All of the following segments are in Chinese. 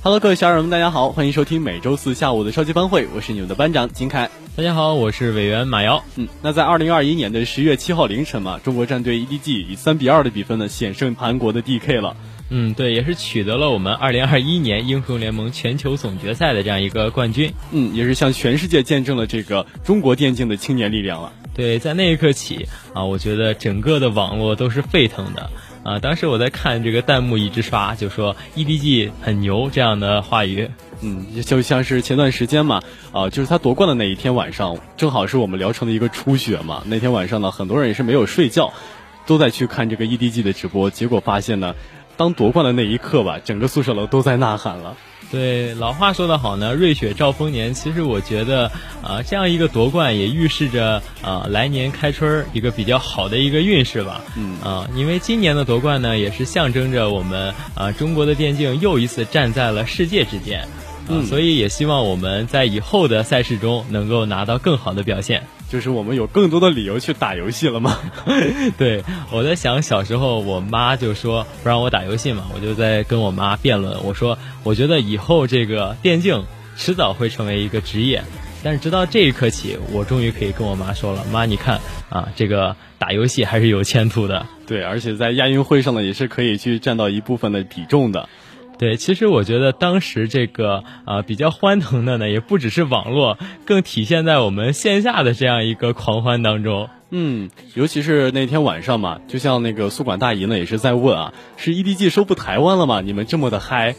Hello，各位小耳朵们，大家好，欢迎收听每周四下午的超级班会，我是你们的班长金凯。大家好，我是委员马瑶。嗯，那在二零二一年的十月七号凌晨嘛，中国战队 EDG 以三比二的比分呢险胜韩国的 DK 了。嗯，对，也是取得了我们二零二一年英雄联盟全球总决赛的这样一个冠军。嗯，也是向全世界见证了这个中国电竞的青年力量了。对，在那一刻起啊，我觉得整个的网络都是沸腾的。啊，当时我在看这个弹幕一直刷，就说 EDG 很牛这样的话语。嗯，就像是前段时间嘛，啊，就是他夺冠的那一天晚上，正好是我们聊城的一个初雪嘛。那天晚上呢，很多人也是没有睡觉，都在去看这个 EDG 的直播。结果发现呢，当夺冠的那一刻吧，整个宿舍楼都在呐喊了。对，老话说得好呢，瑞雪兆丰年。其实我觉得，啊，这样一个夺冠也预示着啊，来年开春一个比较好的一个运势吧。嗯啊，因为今年的夺冠呢，也是象征着我们啊中国的电竞又一次站在了世界之巅。嗯，所以也希望我们在以后的赛事中能够拿到更好的表现。就是我们有更多的理由去打游戏了吗？对，我在想小时候我妈就说不让我打游戏嘛，我就在跟我妈辩论，我说我觉得以后这个电竞迟早会成为一个职业，但是直到这一刻起，我终于可以跟我妈说了，妈，你看啊，这个打游戏还是有前途的。对，而且在亚运会上呢，也是可以去占到一部分的比重的。对，其实我觉得当时这个啊比较欢腾的呢，也不只是网络，更体现在我们线下的这样一个狂欢当中。嗯，尤其是那天晚上嘛，就像那个宿管大姨呢，也是在问啊，是 EDG 收复台湾了吗？你们这么的嗨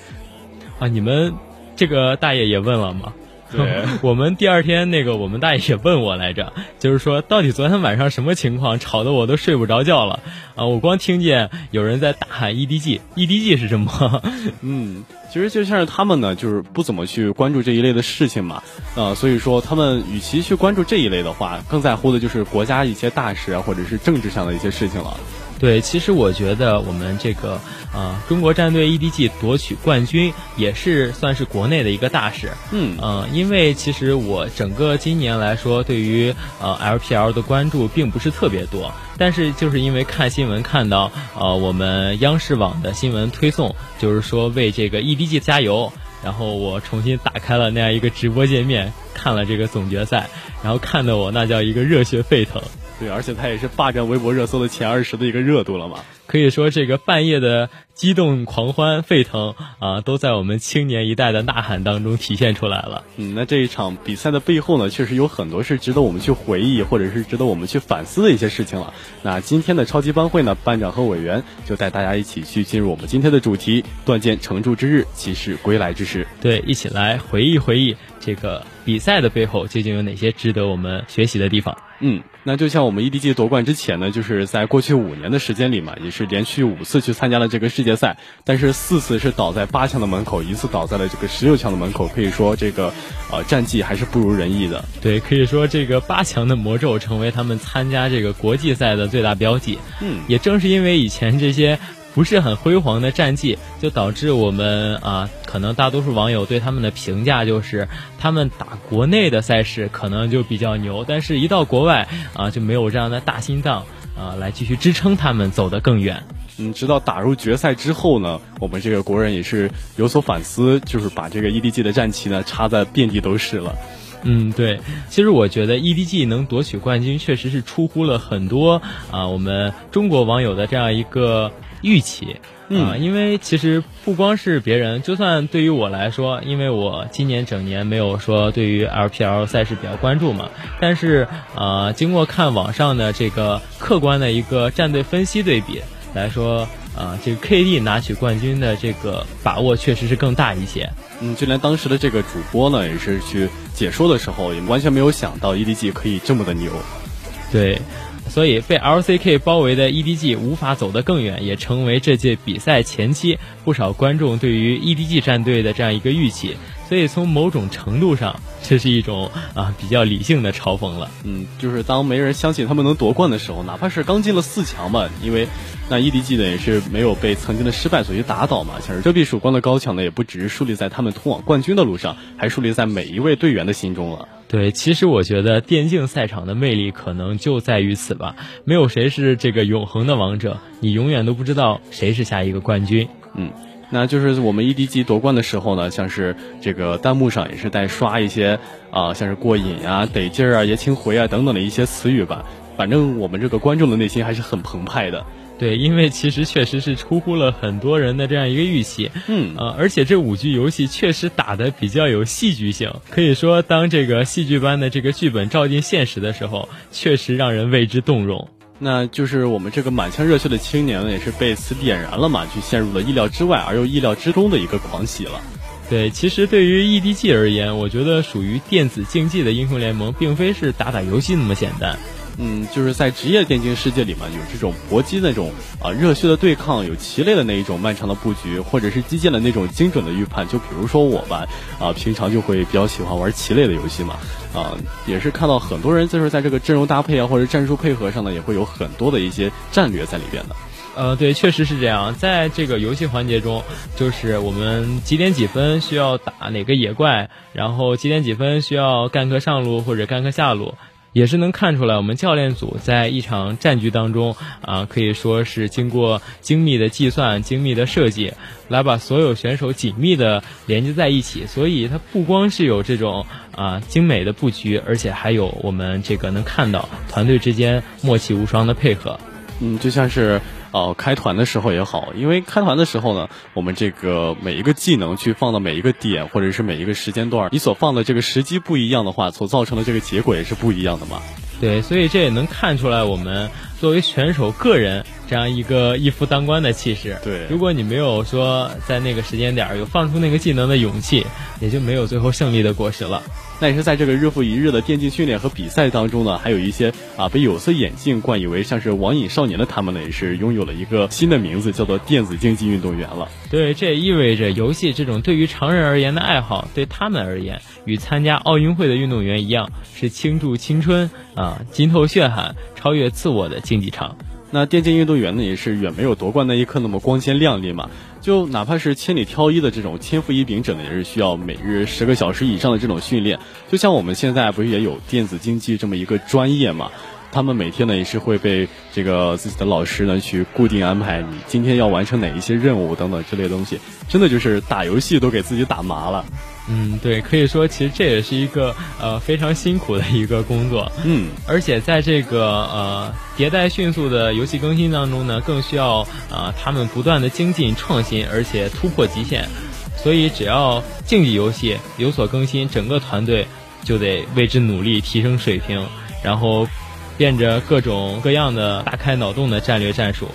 啊？你们这个大爷也问了吗？对，我们第二天那个我们大爷也问我来着，就是说到底昨天晚上什么情况，吵得我都睡不着觉了啊！我光听见有人在大喊 EDG，EDG 是什么？嗯，其实就像是他们呢，就是不怎么去关注这一类的事情嘛，呃，所以说他们与其去关注这一类的话，更在乎的就是国家一些大事啊，或者是政治上的一些事情了。对，其实我觉得我们这个呃，中国战队 EDG 夺取冠军也是算是国内的一个大事。嗯，呃，因为其实我整个今年来说，对于呃 LPL 的关注并不是特别多，但是就是因为看新闻看到呃我们央视网的新闻推送，就是说为这个 EDG 加油，然后我重新打开了那样一个直播界面，看了这个总决赛，然后看的我那叫一个热血沸腾。对，而且他也是霸占微博热搜的前二十的一个热度了嘛。可以说，这个半夜的激动、狂欢、沸腾啊，都在我们青年一代的呐喊当中体现出来了。嗯，那这一场比赛的背后呢，确实有很多是值得我们去回忆，或者是值得我们去反思的一些事情了。那今天的超级班会呢，班长和委员就带大家一起去进入我们今天的主题：断剑成柱之日，骑士归来之时。对，一起来回忆回忆这个比赛的背后究竟有哪些值得我们学习的地方。嗯，那就像我们 EDG 夺冠之前呢，就是在过去五年的时间里嘛，也是连续五次去参加了这个世界赛，但是四次是倒在八强的门口，一次倒在了这个十六强的门口，可以说这个呃战绩还是不如人意的。对，可以说这个八强的魔咒成为他们参加这个国际赛的最大标记。嗯，也正是因为以前这些。不是很辉煌的战绩，就导致我们啊，可能大多数网友对他们的评价就是，他们打国内的赛事可能就比较牛，但是一到国外啊，就没有这样的大心脏啊，来继续支撑他们走得更远。嗯，直到打入决赛之后呢，我们这个国人也是有所反思，就是把这个 EDG 的战旗呢插在遍地都是了。嗯，对，其实我觉得 EDG 能夺取冠军，确实是出乎了很多啊我们中国网友的这样一个预期。啊，因为其实不光是别人，就算对于我来说，因为我今年整年没有说对于 LPL 赛事比较关注嘛，但是呃，经过看网上的这个客观的一个战队分析对比来说，啊，这个 KD 拿取冠军的这个把握确实是更大一些。嗯，就连当时的这个主播呢，也是去解说的时候，也完全没有想到 EDG 可以这么的牛。对。所以被 LCK 包围的 EDG 无法走得更远，也成为这届比赛前期不少观众对于 EDG 战队的这样一个预期。所以从某种程度上，这是一种啊比较理性的嘲讽了。嗯，就是当没人相信他们能夺冠的时候，哪怕是刚进了四强吧，因为那 EDG 呢也是没有被曾经的失败所去打倒嘛。像是遮蔽曙光的高墙呢，也不只是树立在他们通往冠军的路上，还树立在每一位队员的心中了。对，其实我觉得电竞赛场的魅力可能就在于此吧。没有谁是这个永恒的王者，你永远都不知道谁是下一个冠军。嗯，那就是我们 EDG 夺冠的时候呢，像是这个弹幕上也是在刷一些啊，像是过瘾啊、得劲儿啊、爷青回啊等等的一些词语吧。反正我们这个观众的内心还是很澎湃的。对，因为其实确实是出乎了很多人的这样一个预期，嗯，呃，而且这五局游戏确实打的比较有戏剧性，可以说当这个戏剧般的这个剧本照进现实的时候，确实让人为之动容。那就是我们这个满腔热血的青年呢，也是被此点燃了嘛，就陷入了意料之外而又意料之中的一个狂喜了。对，其实对于 EDG 而言，我觉得属于电子竞技的英雄联盟，并非是打打游戏那么简单。嗯，就是在职业电竞世界里嘛，有这种搏击那种啊热血的对抗，有棋类的那一种漫长的布局，或者是击剑的那种精准的预判。就比如说我吧，啊，平常就会比较喜欢玩棋类的游戏嘛，啊，也是看到很多人就是在这个阵容搭配啊或者战术配合上呢，也会有很多的一些战略在里边的。呃，对，确实是这样。在这个游戏环节中，就是我们几点几分需要打哪个野怪，然后几点几分需要干克上路或者干克下路。也是能看出来，我们教练组在一场战局当中啊，可以说是经过精密的计算、精密的设计，来把所有选手紧密的连接在一起。所以它不光是有这种啊精美的布局，而且还有我们这个能看到团队之间默契无双的配合。嗯，就像是。哦，开团的时候也好，因为开团的时候呢，我们这个每一个技能去放到每一个点，或者是每一个时间段，你所放的这个时机不一样的话，所造成的这个结果也是不一样的嘛。对，所以这也能看出来我们作为选手个人这样一个一夫当关的气势。对，如果你没有说在那个时间点有放出那个技能的勇气，也就没有最后胜利的果实了。那也是在这个日复一日的电竞训练和比赛当中呢，还有一些啊被有色眼镜冠以为像是网瘾少年的他们呢，也是拥有了一个新的名字，叫做电子竞技运动员了。对，这也意味着游戏这种对于常人而言的爱好，对他们而言，与参加奥运会的运动员一样，是倾注青春啊、浸透血汗、超越自我的竞技场。那电竞运动员呢，也是远没有夺冠那一刻那么光鲜亮丽嘛。就哪怕是千里挑一的这种天赋异禀者呢，也是需要每日十个小时以上的这种训练。就像我们现在不是也有电子竞技这么一个专业嘛？他们每天呢也是会被这个自己的老师呢去固定安排，你今天要完成哪一些任务等等之类东西，真的就是打游戏都给自己打麻了。嗯，对，可以说其实这也是一个呃非常辛苦的一个工作。嗯，而且在这个呃迭代迅速的游戏更新当中呢，更需要啊他们不断的精进创新，而且突破极限。所以只要竞技游戏有所更新，整个团队就得为之努力，提升水平，然后变着各种各样的大开脑洞的战略战术。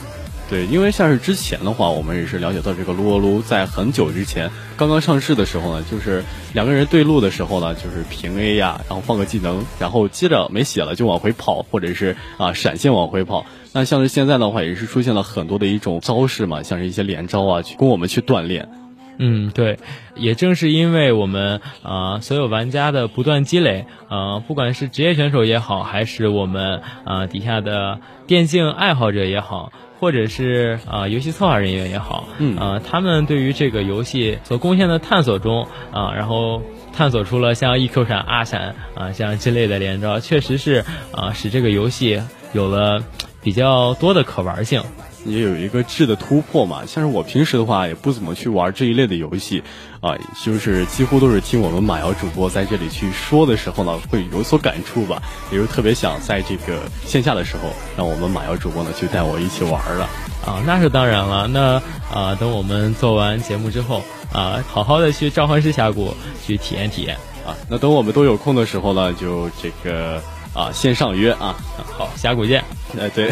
对，因为像是之前的话，我们也是了解到这个撸啊撸在很久之前刚刚上市的时候呢，就是两个人对路的时候呢，就是平 A 呀，然后放个技能，然后接着没血了就往回跑，或者是啊闪现往回跑。那像是现在的话，也是出现了很多的一种招式嘛，像是一些连招啊，去供我们去锻炼。嗯，对，也正是因为我们啊所有玩家的不断积累，啊不管是职业选手也好，还是我们啊底下的电竞爱好者也好。或者是啊，游戏策划人员也好，嗯啊，他们对于这个游戏所贡献的探索中啊，然后探索出了像 EQ 闪、R 闪啊像之类的连招，确实是啊，使这个游戏有了比较多的可玩性。也有一个质的突破嘛。像是我平时的话，也不怎么去玩这一类的游戏，啊，就是几乎都是听我们马瑶主播在这里去说的时候呢，会有所感触吧。也就特别想在这个线下的时候，让我们马瑶主播呢去带我一起玩了。啊，那是当然了。那啊，等我们做完节目之后啊，好好的去召唤师峡谷去体验体验啊。那等我们都有空的时候呢，就这个啊线上约啊。好，峡谷见。哎，对。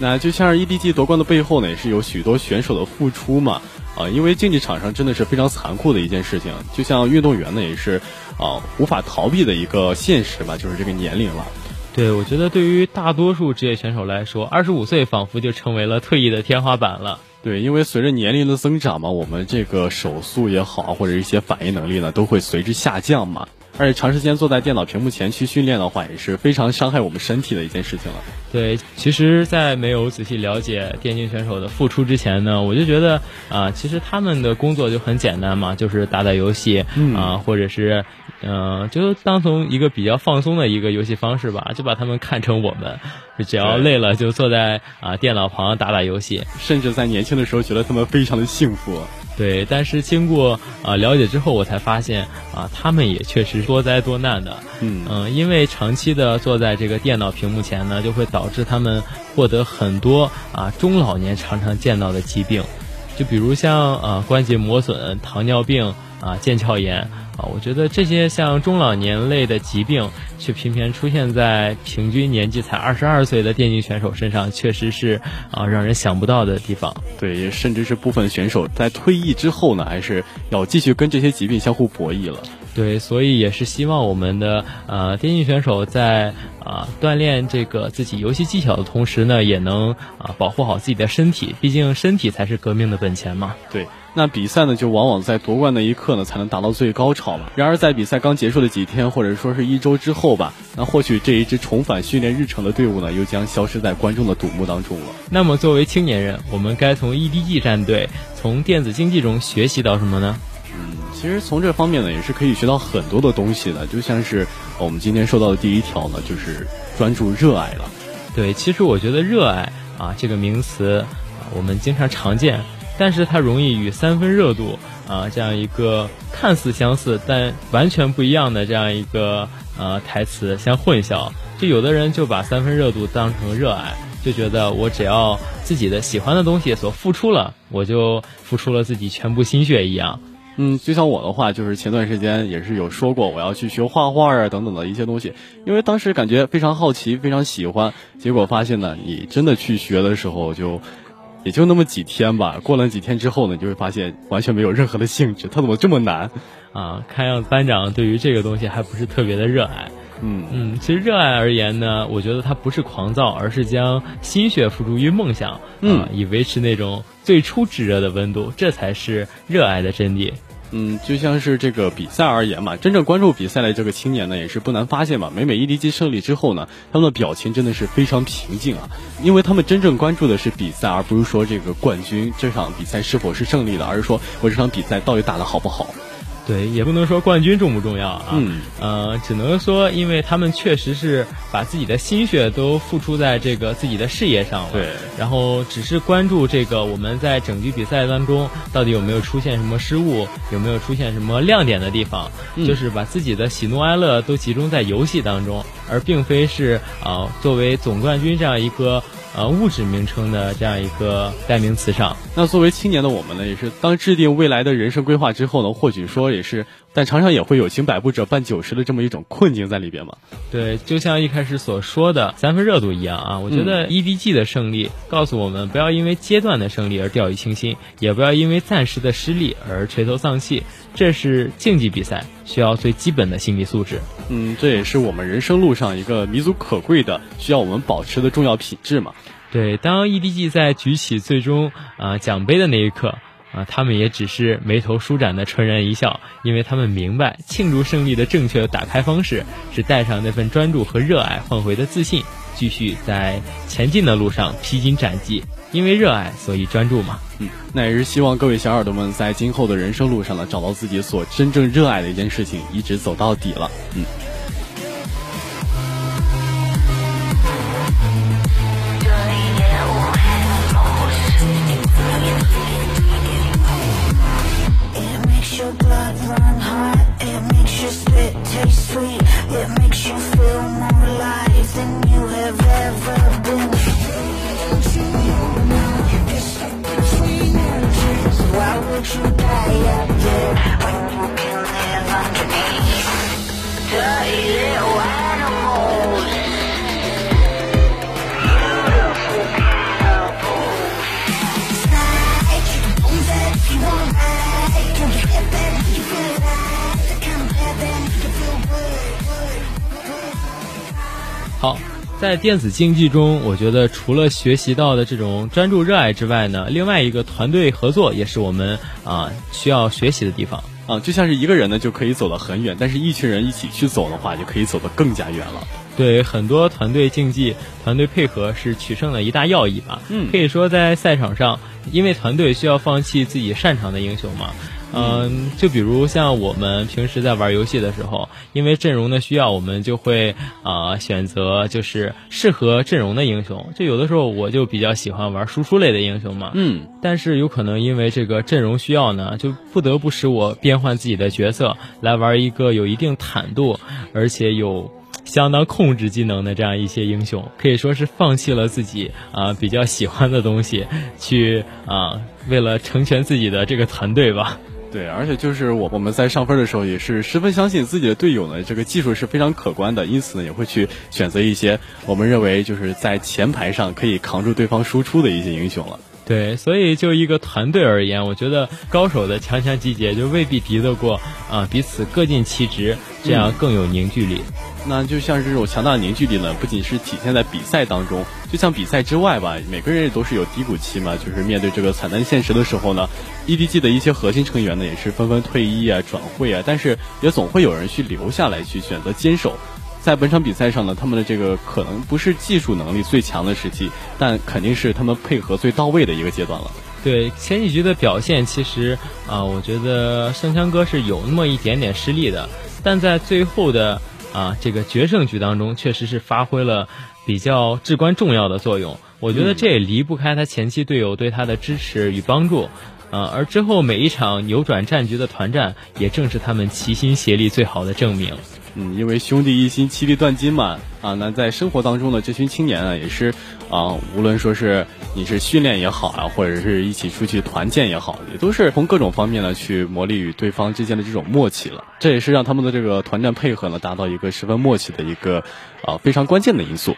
那就像是 EDG 夺冠的背后呢，也是有许多选手的付出嘛。啊，因为竞技场上真的是非常残酷的一件事情。就像运动员呢，也是啊无法逃避的一个现实吧，就是这个年龄了。对，我觉得对于大多数职业选手来说，二十五岁仿佛就成为了退役的天花板了。对，因为随着年龄的增长嘛，我们这个手速也好，或者一些反应能力呢，都会随之下降嘛。而且长时间坐在电脑屏幕前去训练的话，也是非常伤害我们身体的一件事情了。对，其实，在没有仔细了解电竞选手的付出之前呢，我就觉得啊，其实他们的工作就很简单嘛，就是打打游戏啊，或者是嗯，就当从一个比较放松的一个游戏方式吧，就把他们看成我们，只要累了就坐在啊电脑旁打打游戏，甚至在年轻的时候觉得他们非常的幸福。对，但是经过啊了解之后，我才发现啊，他们也确实多灾多难的。嗯嗯，因为长期的坐在这个电脑屏幕前呢，就会导致他们获得很多啊中老年常常见到的疾病，就比如像啊关节磨损、糖尿病啊腱鞘炎。啊，我觉得这些像中老年类的疾病，却偏偏出现在平均年纪才二十二岁的电竞选手身上，确实是啊让人想不到的地方。对，甚至是部分选手在退役之后呢，还是要继续跟这些疾病相互博弈了。对，所以也是希望我们的呃电竞选手在啊锻炼这个自己游戏技巧的同时呢，也能啊保护好自己的身体，毕竟身体才是革命的本钱嘛。对。那比赛呢，就往往在夺冠那一刻呢，才能达到最高潮嘛。然而，在比赛刚结束的几天，或者说是一周之后吧，那或许这一支重返训练日程的队伍呢，又将消失在观众的瞩目当中了。那么，作为青年人，我们该从 EDG 战队、从电子竞技中学习到什么呢？嗯，其实从这方面呢，也是可以学到很多的东西的。就像是我们今天说到的第一条呢，就是专注热爱了。对，其实我觉得热爱啊这个名词，我们经常常见。但是它容易与三分热度啊这样一个看似相似但完全不一样的这样一个呃台词相混淆。就有的人就把三分热度当成热爱，就觉得我只要自己的喜欢的东西所付出了，我就付出了自己全部心血一样。嗯，就像我的话，就是前段时间也是有说过我要去学画画啊等等的一些东西，因为当时感觉非常好奇，非常喜欢，结果发现呢，你真的去学的时候就。也就那么几天吧，过了几天之后呢，你就会发现完全没有任何的兴致。它怎么这么难？啊，看样子班长对于这个东西还不是特别的热爱。嗯嗯，其实热爱而言呢，我觉得它不是狂躁，而是将心血付诸于梦想，嗯，以维持那种最初炙热的温度，这才是热爱的真谛。嗯，就像是这个比赛而言嘛，真正关注比赛的这个青年呢，也是不难发现嘛。每每 EDG 胜利之后呢，他们的表情真的是非常平静啊，因为他们真正关注的是比赛，而不是说这个冠军这场比赛是否是胜利的，而是说我这场比赛到底打的好不好。对，也不能说冠军重不重要啊，嗯，呃，只能说，因为他们确实是把自己的心血都付出在这个自己的事业上了，对，然后只是关注这个我们在整局比赛当中到底有没有出现什么失误，有没有出现什么亮点的地方，就是把自己的喜怒哀乐都集中在游戏当中，而并非是啊作为总冠军这样一个。呃，物质名称的这样一个代名词上，那作为青年的我们呢，也是当制定未来的人生规划之后呢，或许说也是，但常常也会有行百步者半九十的这么一种困境在里边嘛。对，就像一开始所说的三分热度一样啊，我觉得 EDG 的胜利告诉我们，不要因为阶段的胜利而掉以轻心，也不要因为暂时的失利而垂头丧气。这是竞技比赛需要最基本的心理素质。嗯，这也是我们人生路上一个弥足可贵的需要我们保持的重要品质嘛。对，当 EDG 在举起最终啊奖杯的那一刻啊，他们也只是眉头舒展的纯然一笑，因为他们明白庆祝胜利的正确打开方式是带上那份专注和热爱换回的自信，继续在前进的路上披荆斩棘。因为热爱，所以专注嘛。嗯，那也是希望各位小耳朵们在今后的人生路上呢，找到自己所真正热爱的一件事情，一直走到底了。嗯。在电子竞技中，我觉得除了学习到的这种专注热爱之外呢，另外一个团队合作也是我们啊需要学习的地方。啊，就像是一个人呢就可以走得很远，但是一群人一起去走的话，就可以走得更加远了。对，很多团队竞技、团队配合是取胜的一大要义吧。嗯，可以说在赛场上，因为团队需要放弃自己擅长的英雄嘛。嗯，就比如像我们平时在玩游戏的时候，因为阵容的需要，我们就会啊选择就是适合阵容的英雄。就有的时候我就比较喜欢玩输出类的英雄嘛。嗯，但是有可能因为这个阵容需要呢，就不得不使我变换自己的角色来玩一个有一定坦度，而且有相当控制技能的这样一些英雄，可以说是放弃了自己啊比较喜欢的东西，去啊为了成全自己的这个团队吧。对，而且就是我我们在上分的时候也是十分相信自己的队友呢，这个技术是非常可观的，因此呢也会去选择一些我们认为就是在前排上可以扛住对方输出的一些英雄了。对，所以就一个团队而言，我觉得高手的强强集结就未必敌得过啊，彼此各尽其职，这样更有凝聚力。那就像这种强大的凝聚力呢，不仅是体现在比赛当中，就像比赛之外吧，每个人也都是有低谷期嘛。就是面对这个惨淡现实的时候呢，EDG 的一些核心成员呢，也是纷纷退役啊、转会啊，但是也总会有人去留下来，去选择坚守。在本场比赛上呢，他们的这个可能不是技术能力最强的时期，但肯定是他们配合最到位的一个阶段了。对前几局的表现，其实啊，我觉得圣枪哥是有那么一点点失利的，但在最后的。啊，这个决胜局当中确实是发挥了比较至关重要的作用。我觉得这也离不开他前期队友对他的支持与帮助。啊，而之后每一场扭转战局的团战，也正是他们齐心协力最好的证明。嗯，因为兄弟一心，其利断金嘛。啊，那在生活当中呢，这群青年啊，也是啊，无论说是你是训练也好啊，或者是一起出去团建也好，也都是从各种方面呢去磨砺与对方之间的这种默契了。这也是让他们的这个团战配合呢达到一个十分默契的一个啊非常关键的因素。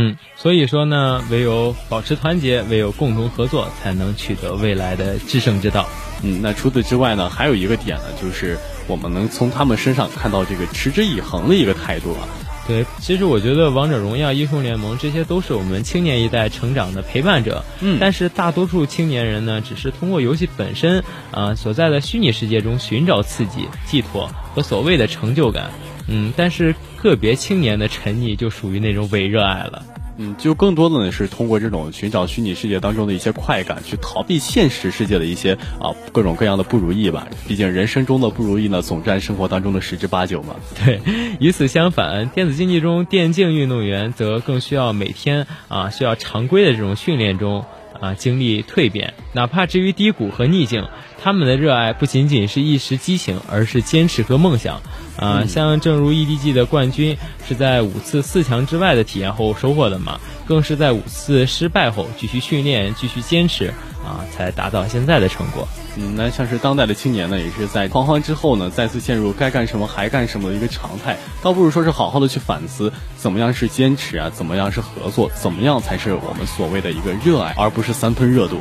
嗯，所以说呢，唯有保持团结，唯有共同合作，才能取得未来的制胜之道。嗯，那除此之外呢，还有一个点呢，就是我们能从他们身上看到这个持之以恒的一个态度啊。对，其实我觉得王者荣耀、英雄联盟这些都是我们青年一代成长的陪伴者。嗯，但是大多数青年人呢，只是通过游戏本身啊所在的虚拟世界中寻找刺激、寄托和所谓的成就感。嗯，但是个别青年的沉溺就属于那种伪热爱了。嗯，就更多的呢是通过这种寻找虚拟世界当中的一些快感，去逃避现实世界的一些啊各种各样的不如意吧。毕竟人生中的不如意呢，总占生活当中的十之八九嘛。对，与此相反，电子竞技中电竞运动员则更需要每天啊需要常规的这种训练中啊经历蜕变，哪怕至于低谷和逆境。他们的热爱不仅仅是一时激情，而是坚持和梦想。啊，像正如 EDG 的冠军是在五次四强之外的体验后收获的嘛，更是在五次失败后继续训练、继续坚持啊，才达到现在的成果。嗯，那像是当代的青年呢，也是在狂欢之后呢，再次陷入该干什么还干什么的一个常态，倒不如说是好好的去反思，怎么样是坚持啊，怎么样是合作，怎么样才是我们所谓的一个热爱，而不是三分热度。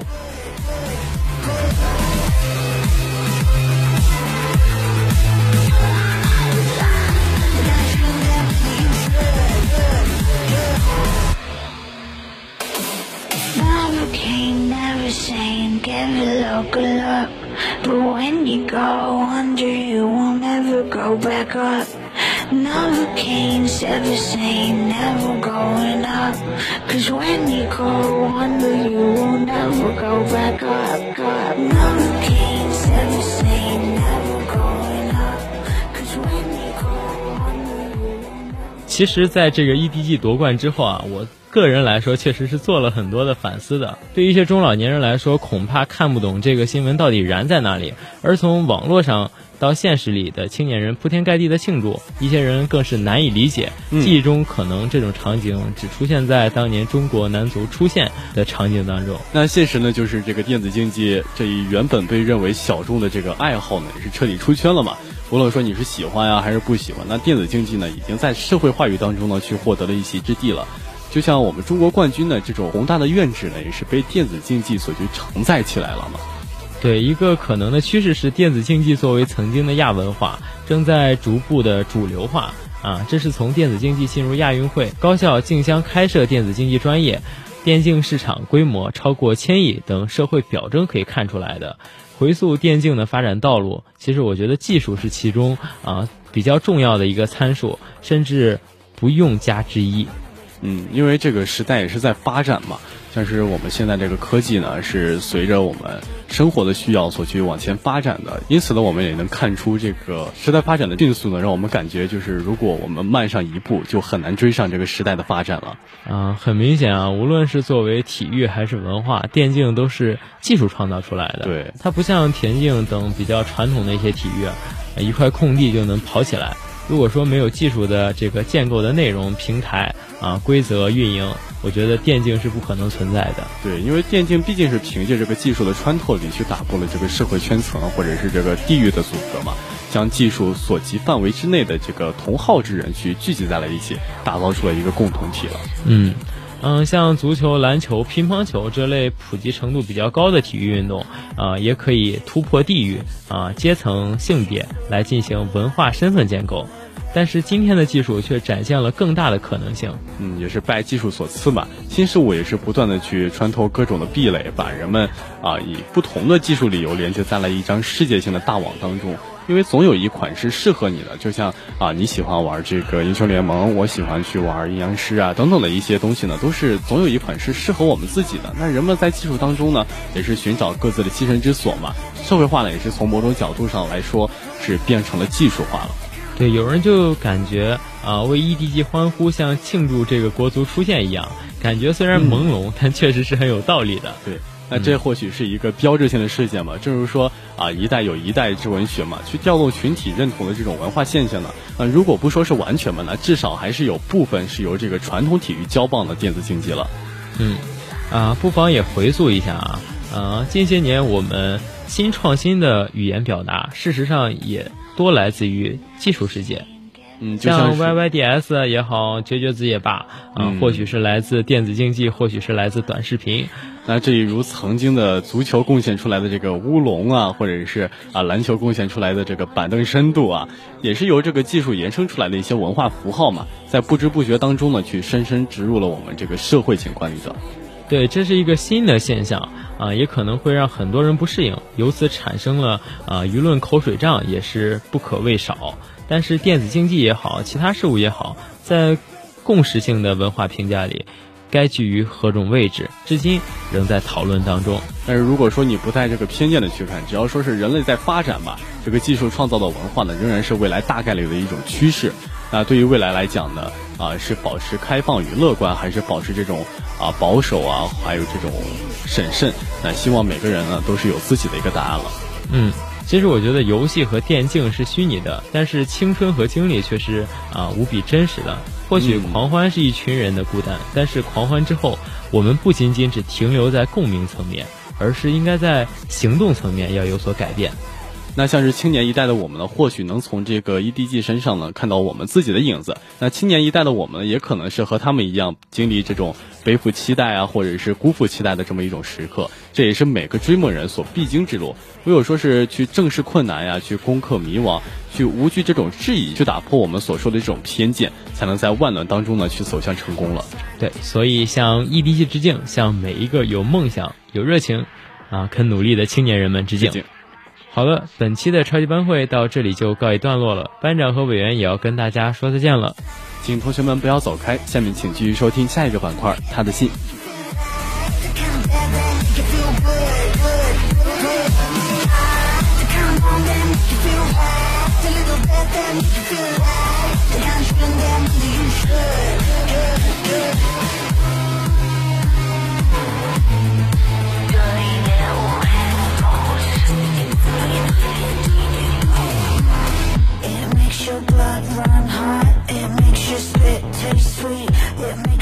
Good luck. But when you go under, you won't ever go back up. Never came, never same, never going up. Cause when you go under, you will never go back up. up. Never 其实，在这个 EDG 夺冠之后啊，我个人来说，确实是做了很多的反思的。对于一些中老年人来说，恐怕看不懂这个新闻到底燃在哪里。而从网络上到现实里的青年人铺天盖地的庆祝，一些人更是难以理解。记忆中可能这种场景只出现在当年中国男足出现的场景当中。那现实呢，就是这个电子竞技这一原本被认为小众的这个爱好呢，也是彻底出圈了嘛。无论说你是喜欢呀还是不喜欢，那电子竞技呢，已经在社会话语当中呢，去获得了一席之地了。就像我们中国冠军的这种宏大的愿景呢，也是被电子竞技所去承载起来了嘛。对，一个可能的趋势是，电子竞技作为曾经的亚文化，正在逐步的主流化。啊，这是从电子竞技进入亚运会，高校竞相开设电子竞技专业，电竞市场规模超过千亿等社会表征可以看出来的。回溯电竞的发展道路，其实我觉得技术是其中啊比较重要的一个参数，甚至不用加之一。嗯，因为这个时代也是在发展嘛。但是我们现在这个科技呢，是随着我们生活的需要所去往前发展的，因此呢，我们也能看出这个时代发展的迅速呢，让我们感觉就是如果我们慢上一步，就很难追上这个时代的发展了。啊，很明显啊，无论是作为体育还是文化，电竞都是技术创造出来的。对，它不像田径等比较传统的一些体育，一块空地就能跑起来。如果说没有技术的这个建构的内容平台啊规则运营，我觉得电竞是不可能存在的。对，因为电竞毕竟是凭借这个技术的穿透力去打破了这个社会圈层或者是这个地域的阻隔嘛，将技术所及范围之内的这个同好之人去聚集在了一起，打造出了一个共同体了。嗯。嗯，像足球、篮球、乒乓球这类普及程度比较高的体育运动，啊，也可以突破地域、啊阶层、性别来进行文化身份建构。但是今天的技术却展现了更大的可能性。嗯，也是拜技术所赐嘛。新事物也是不断的去穿透各种的壁垒，把人们啊以不同的技术理由连接在了一张世界性的大网当中。因为总有一款是适合你的，就像啊你喜欢玩这个英雄联盟，我喜欢去玩阴阳师啊等等的一些东西呢，都是总有一款是适合我们自己的。那人们在技术当中呢，也是寻找各自的栖身之所嘛。社会化呢，也是从某种角度上来说是变成了技术化了。对，有人就感觉啊为 EDG 欢呼，像庆祝这个国足出现一样，感觉虽然朦胧，但确实是很有道理的。对。那这或许是一个标志性的事件嘛？正如说啊，一代有一代之文学嘛，去调动群体认同的这种文化现象呢。啊，如果不说是完全嘛，那至少还是有部分是由这个传统体育交棒的电子竞技了。嗯，啊，不妨也回溯一下啊，啊，近些年我们新创新的语言表达，事实上也多来自于技术世界。嗯，像 YYDS 也好，绝绝子也罢，啊，或许是来自电子竞技，或许是来自短视频。那这一如曾经的足球贡献出来的这个乌龙啊，或者是啊篮球贡献出来的这个板凳深度啊，也是由这个技术延伸出来的一些文化符号嘛，在不知不觉当中呢，去深深植入了我们这个社会情观里头。对，这是一个新的现象啊，也可能会让很多人不适应，由此产生了啊舆论口水仗，也是不可谓少。但是电子竞技也好，其他事物也好，在共识性的文化评价里，该居于何种位置，至今仍在讨论当中。但是如果说你不带这个偏见的去看，只要说是人类在发展吧，这个技术创造的文化呢，仍然是未来大概率的一种趋势。那对于未来来讲呢，啊，是保持开放与乐观，还是保持这种啊保守啊，还有这种审慎？那希望每个人呢，都是有自己的一个答案了。嗯。其实我觉得游戏和电竞是虚拟的，但是青春和经历却是啊无比真实的。或许狂欢是一群人的孤单，但是狂欢之后，我们不仅仅只停留在共鸣层面，而是应该在行动层面要有所改变。那像是青年一代的我们呢，或许能从这个 EDG 身上呢看到我们自己的影子。那青年一代的我们，也可能是和他们一样经历这种背负期待啊，或者是辜负期待的这么一种时刻。这也是每个追梦人所必经之路。唯有说是去正视困难呀，去攻克迷惘，去无惧这种质疑，去打破我们所说的这种偏见，才能在万难当中呢去走向成功了。对，所以向 EDG 致敬，向每一个有梦想、有热情啊、肯努力的青年人们致敬。好了，本期的超级班会到这里就告一段落了。班长和委员也要跟大家说再见了，请同学们不要走开，下面请继续收听下一个板块，他的信。taste sweet. Let me